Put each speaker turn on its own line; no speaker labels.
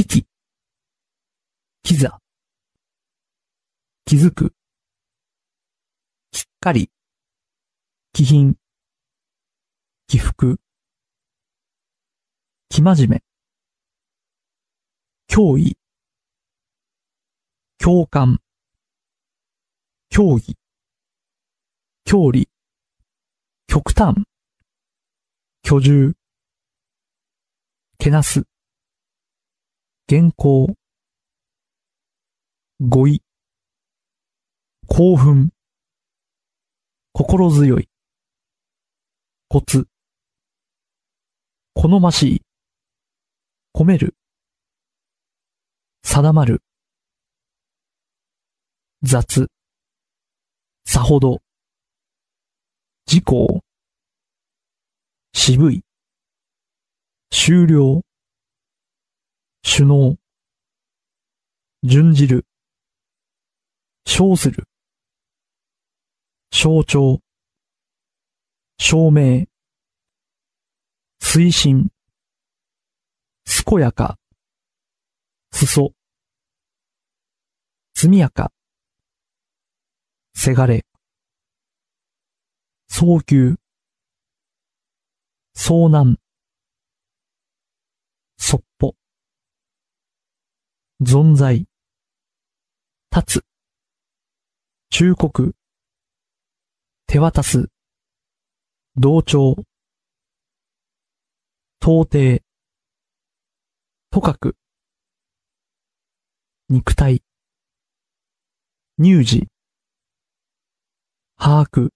危機、キザ、気づく、きっかり、気品、起伏、生真面目、脅威、共感、競技、距離、極端、居住、けなす、原稿、語彙、興奮、心強い、コツ、好ましい、込める、定まる、雑、さほど、事項、渋い、終了、首脳、準じる、称する、象徴、証明、推進、健やか、裾、速やか、せがれ、早急、遭難、そっぽ、存在、立つ、忠告、手渡す、同調、到底、とかく、肉体、乳児、把握、